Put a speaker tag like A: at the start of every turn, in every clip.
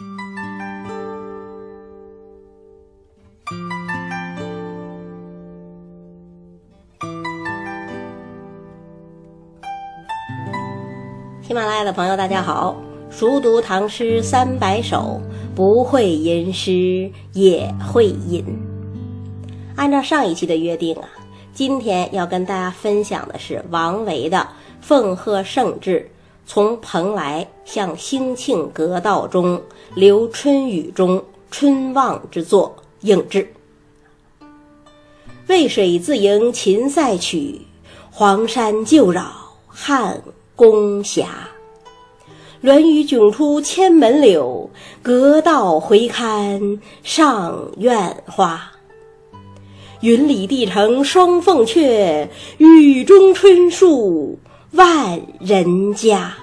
A: 喜马拉雅的朋友，大家好！熟读唐诗三百首，不会吟诗也会吟。按照上一期的约定啊，今天要跟大家分享的是王维的《奉贺圣至》，从蓬莱向兴庆阁道中，留春雨中，春望之作应制。渭水自迎秦塞曲，黄山旧扰汉。宫峡，鸾雨迥出千门柳，阁道回看上苑花。云里帝城双凤阙，雨中春树万人家。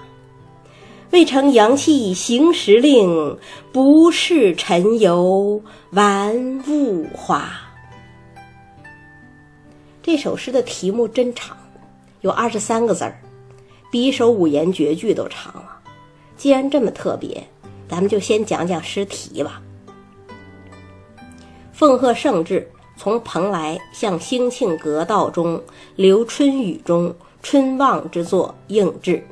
A: 未成阳气行时令，不是尘游玩物花。这首诗的题目真长，有二十三个字儿。比一首五言绝句都长了。既然这么特别，咱们就先讲讲诗题吧。奉贺圣至，从蓬莱向兴庆阁道中，留春雨中，春望之作应制。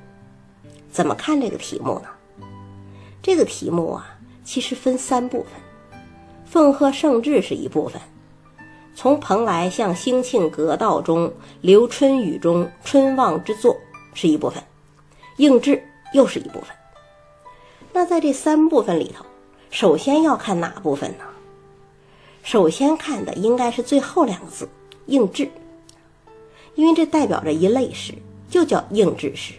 A: 怎么看这个题目呢？这个题目啊，其实分三部分。奉贺圣至是一部分，从蓬莱向兴庆阁道中，留春雨中，春望之作。是一部分，应制又是一部分。那在这三部分里头，首先要看哪部分呢？首先看的应该是最后两个字“应制”，因为这代表着一类诗，就叫应制诗，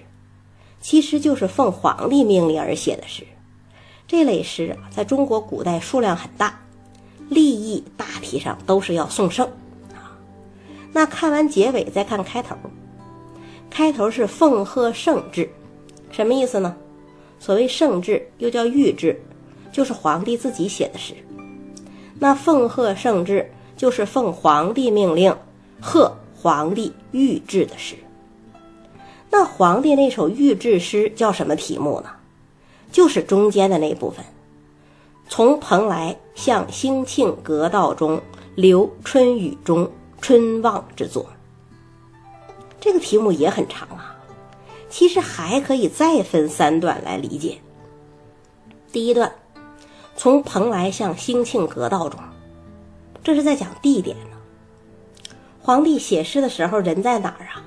A: 其实就是奉皇帝命令而写的诗。这类诗啊，在中国古代数量很大，立意大体上都是要送圣啊。那看完结尾，再看开头。开头是奉贺圣制，什么意思呢？所谓圣制，又叫御制，就是皇帝自己写的诗。那奉贺圣制就是奉皇帝命令，贺皇帝御制的诗。那皇帝那首御制诗叫什么题目呢？就是中间的那部分，从蓬莱向兴庆阁道中，留春雨中，春望之作。这个题目也很长啊，其实还可以再分三段来理解。第一段，从蓬莱向兴庆阁道中，这是在讲地点呢。皇帝写诗的时候人在哪儿啊？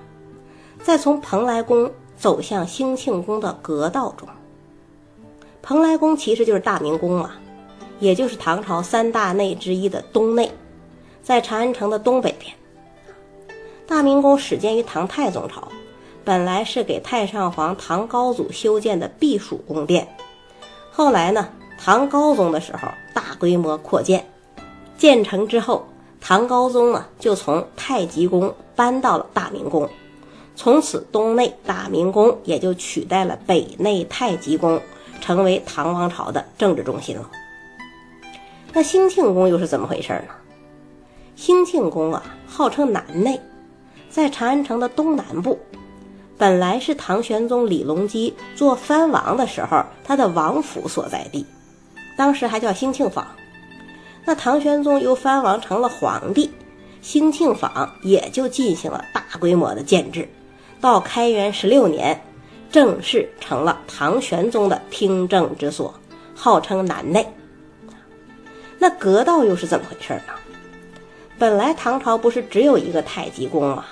A: 在从蓬莱宫走向兴庆宫的阁道中。蓬莱宫其实就是大明宫啊，也就是唐朝三大内之一的东内，在长安城的东北边。大明宫始建于唐太宗朝，本来是给太上皇唐高祖修建的避暑宫殿。后来呢，唐高宗的时候大规模扩建，建成之后，唐高宗呢就从太极宫搬到了大明宫，从此东内大明宫也就取代了北内太极宫，成为唐王朝的政治中心了。那兴庆宫又是怎么回事呢？兴庆宫啊，号称南内。在长安城的东南部，本来是唐玄宗李隆基做藩王的时候他的王府所在地，当时还叫兴庆坊。那唐玄宗由藩王成了皇帝，兴庆坊也就进行了大规模的建制。到开元十六年，正式成了唐玄宗的听政之所，号称南内。那阁道又是怎么回事呢？本来唐朝不是只有一个太极宫吗？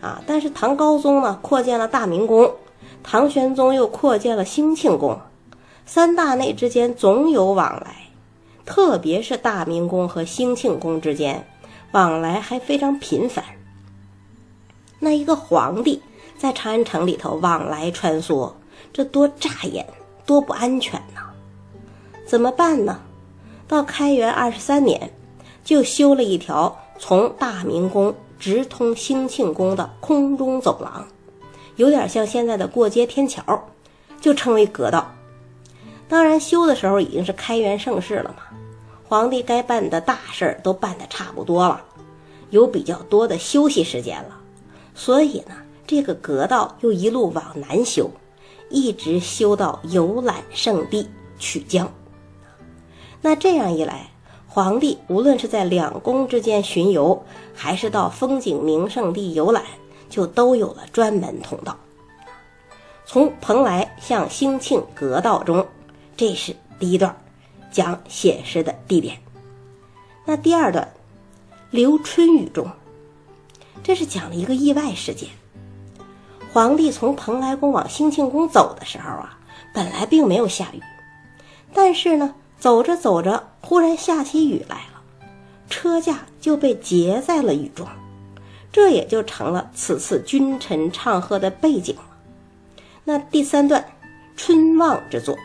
A: 啊！但是唐高宗呢扩建了大明宫，唐玄宗又扩建了兴庆宫，三大内之间总有往来，特别是大明宫和兴庆宫之间往来还非常频繁。那一个皇帝在长安城里头往来穿梭，这多扎眼，多不安全呐！怎么办呢？到开元二十三年，就修了一条从大明宫。直通兴庆宫的空中走廊，有点像现在的过街天桥，就称为阁道。当然，修的时候已经是开元盛世了嘛，皇帝该办的大事儿都办得差不多了，有比较多的休息时间了，所以呢，这个阁道又一路往南修，一直修到游览圣地曲江。那这样一来，皇帝无论是在两宫之间巡游，还是到风景名胜地游览，就都有了专门通道。从蓬莱向兴庆阁道中，这是第一段，讲写诗的地点。那第二段，留春雨中，这是讲了一个意外事件。皇帝从蓬莱宫往兴庆宫走的时候啊，本来并没有下雨，但是呢，走着走着，忽然下起雨来了，车驾就被截在了雨中，这也就成了此次君臣唱和的背景。那第三段，春望之作，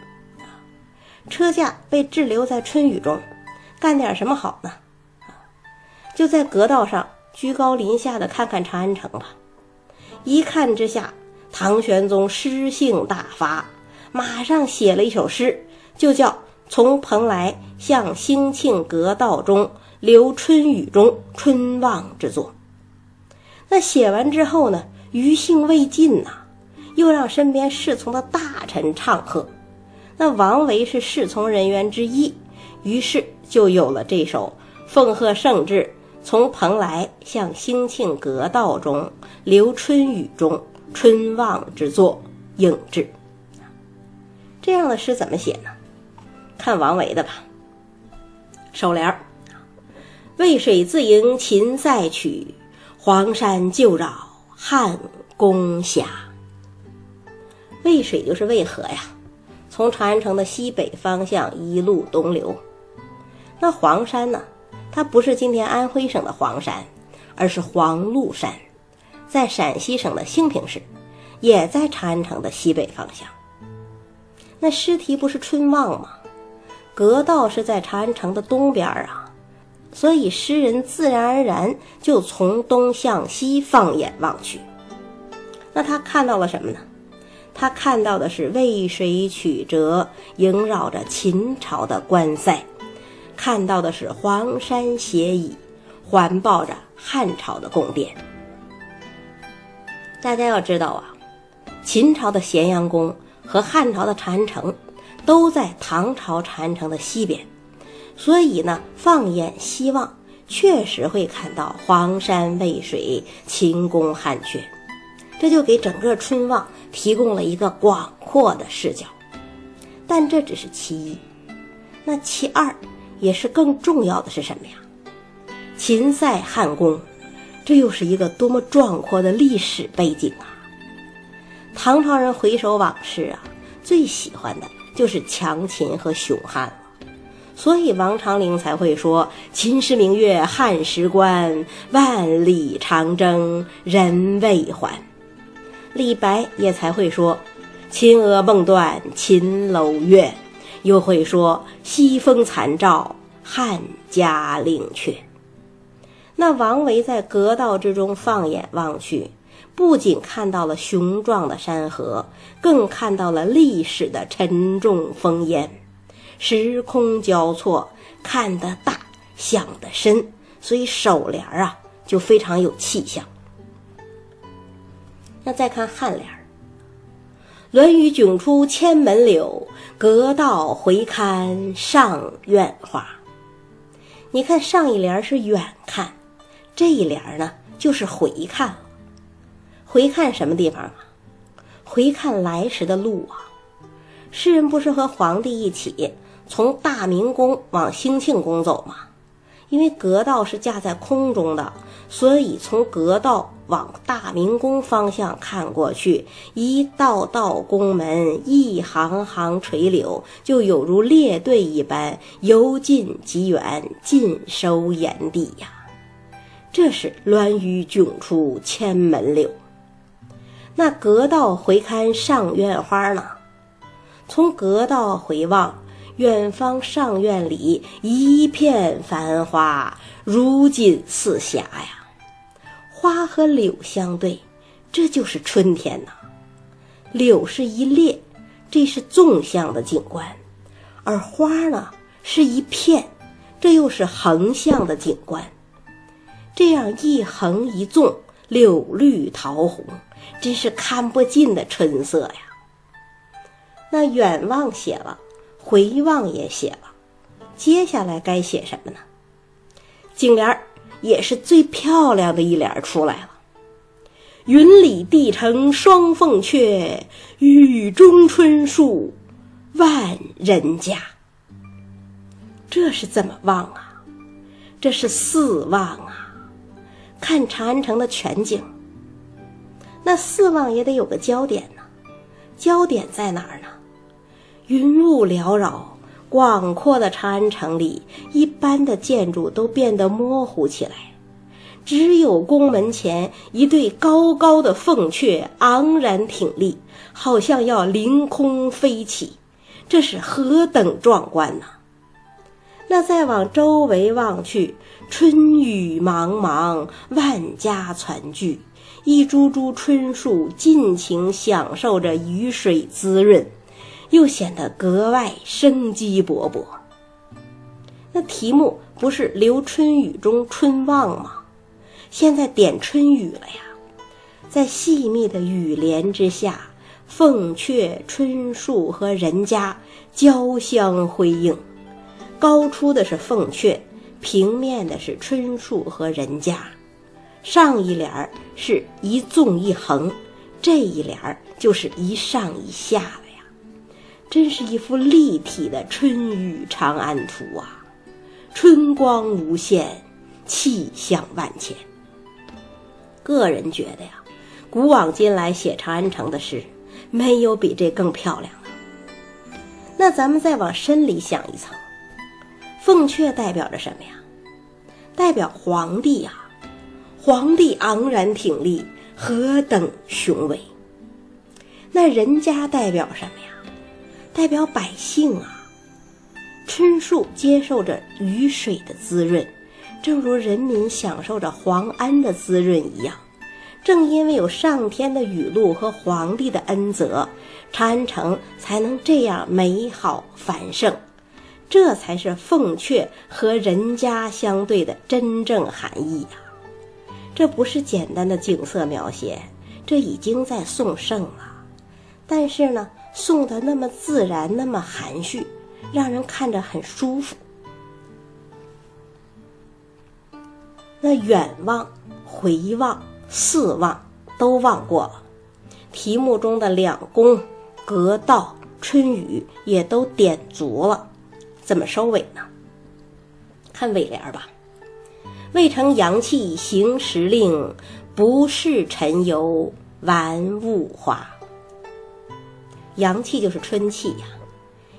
A: 车驾被滞留在春雨中。干点什么好呢？就在阁道上居高临下的看看长安城吧。一看之下，唐玄宗诗兴大发，马上写了一首诗，就叫《从蓬莱向兴庆阁道中留春雨中春望之作》。那写完之后呢，余兴未尽呐，又让身边侍从的大臣唱和。那王维是侍从人员之一。于是就有了这首奉贺圣旨，从蓬莱向兴庆阁道中留春雨中春望之作应制。这样的诗怎么写呢？看王维的吧。首联儿：渭水自迎秦塞曲，黄山旧绕汉宫峡。渭水就是渭河呀，从长安城的西北方向一路东流。那黄山呢？它不是今天安徽省的黄山，而是黄鹿山，在陕西省的兴平市，也在长安城的西北方向。那诗题不是春望吗？阁道是在长安城的东边啊，所以诗人自然而然就从东向西放眼望去。那他看到了什么呢？他看到的是渭水曲折，萦绕着秦朝的关塞。看到的是黄山斜倚，环抱着汉朝的宫殿。大家要知道啊，秦朝的咸阳宫和汉朝的长安城都在唐朝长安城的西边，所以呢，放眼西望，确实会看到黄山渭水、秦宫汉阙，这就给整个春望提供了一个广阔的视角。但这只是其一，那其二。也是更重要的是什么呀？秦塞汉宫，这又是一个多么壮阔的历史背景啊！唐朝人回首往事啊，最喜欢的就是强秦和雄汉了，所以王昌龄才会说“秦时明月汉时关，万里长征人未还”。李白也才会说“秦娥梦断秦楼月”。又会说西风残照汉家陵阙。那王维在阁道之中放眼望去，不仅看到了雄壮的山河，更看到了历史的沉重烽烟，时空交错，看得大，想得深，所以首联啊就非常有气象。那再看颔联论语迥出千门柳，阁道回看上苑花。你看上一联是远看，这一联呢就是回看。回看什么地方啊？回看来时的路啊。诗人不是和皇帝一起从大明宫往兴庆宫走吗？因为阁道是架在空中的，所以从阁道往大明宫方向看过去，一道道宫门，一行行垂柳，就有如列队一般，由近及远，尽收眼底呀。这是鸾宇迥出千门柳。那阁道回看上苑花呢？从阁道回望。远方上院里一片繁花，如锦似霞呀。花和柳相对，这就是春天呐。柳是一列，这是纵向的景观；而花呢，是一片，这又是横向的景观。这样一横一纵，柳绿桃红，真是看不尽的春色呀。那远望写了。回望也写了，接下来该写什么呢？颈联儿也是最漂亮的一联出来了。云里帝城双凤阙，雨中春树万人家。这是怎么望啊？这是四望啊！看长安城的全景，那四望也得有个焦点呢。焦点在哪儿呢？云雾缭绕，广阔的长安城里，一般的建筑都变得模糊起来。只有宫门前一对高高的凤阙昂然挺立，好像要凌空飞起，这是何等壮观呐！那再往周围望去，春雨茫茫，万家团聚，一株株春树尽情享受着雨水滋润，又显得格外生机勃勃。那题目不是“留春雨中春望”吗？现在点春雨了呀，在细密的雨帘之下，凤阙、春树和人家交相辉映。高出的是凤阙，平面的是春树和人家。上一联儿是一纵一横，这一联儿就是一上一下了，真是一幅立体的春雨长安图啊！春光无限，气象万千。个人觉得呀，古往今来写长安城的诗，没有比这更漂亮的。那咱们再往深里想一层，凤阙代表着什么呀？代表皇帝呀，皇帝昂然挺立，何等雄伟。那人家代表什么呀？代表百姓啊，春树接受着雨水的滋润。正如人民享受着皇安的滋润一样，正因为有上天的雨露和皇帝的恩泽，长安城才能这样美好繁盛。这才是凤阙和人家相对的真正含义呀！这不是简单的景色描写，这已经在送圣了。但是呢，送的那么自然，那么含蓄，让人看着很舒服。那远望、回望、四望都望过了，题目中的两宫、阁道、春雨也都点足了，怎么收尾呢？看尾联吧：“未成阳气行时令，不是晨游玩物华。”阳气就是春气呀，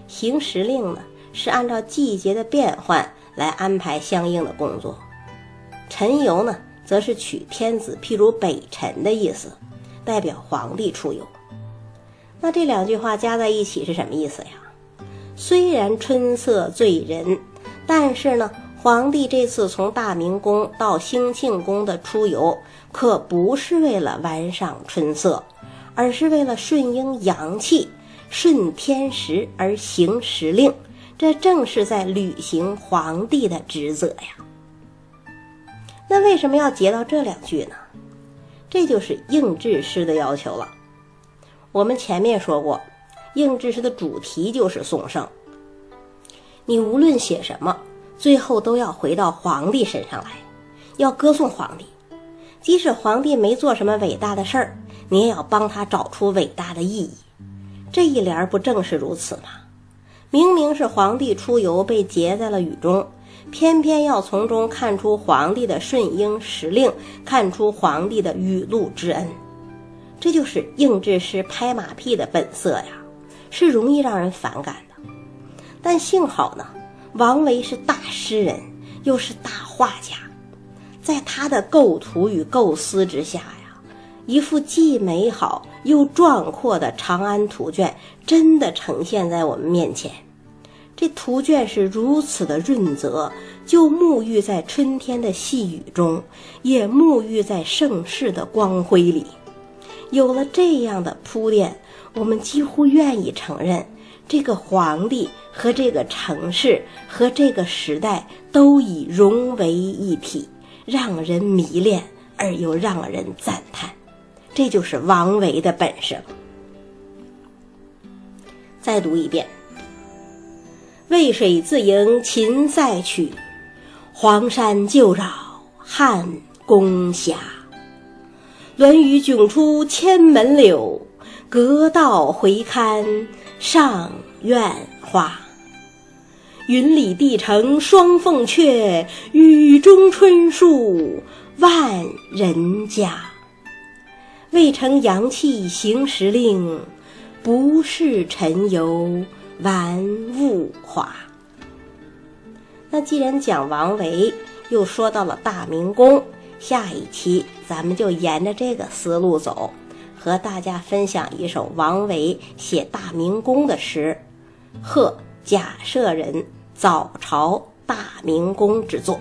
A: 行时令呢是按照季节的变换来安排相应的工作。晨游呢，则是取天子譬如北辰的意思，代表皇帝出游。那这两句话加在一起是什么意思呀？虽然春色醉人，但是呢，皇帝这次从大明宫到兴庆宫的出游，可不是为了玩赏春色，而是为了顺应阳气、顺天时而行时令。这正是在履行皇帝的职责呀。那为什么要截到这两句呢？这就是应制诗的要求了。我们前面说过，应制诗的主题就是颂圣。你无论写什么，最后都要回到皇帝身上来，要歌颂皇帝。即使皇帝没做什么伟大的事儿，你也要帮他找出伟大的意义。这一联不正是如此吗？明明是皇帝出游被劫在了雨中。偏偏要从中看出皇帝的顺应时令，看出皇帝的雨露之恩，这就是应制诗拍马屁的本色呀，是容易让人反感的。但幸好呢，王维是大诗人，又是大画家，在他的构图与构思之下呀，一幅既美好又壮阔的长安图卷真的呈现在我们面前。这图卷是如此的润泽，就沐浴在春天的细雨中，也沐浴在盛世的光辉里。有了这样的铺垫，我们几乎愿意承认，这个皇帝和这个城市和这个时代都已融为一体，让人迷恋而又让人赞叹。这就是王维的本事。再读一遍。渭水自盈秦塞曲，黄山旧扰汉宫霞。鸾宇迥出千门柳，阁道回看上苑花。云里帝城双凤阙，雨中春树万人家。未成阳气行时令，不是尘游玩物华。那既然讲王维，又说到了大明宫，下一期咱们就沿着这个思路走，和大家分享一首王维写大明宫的诗，贺。假设人早朝大明宫之作。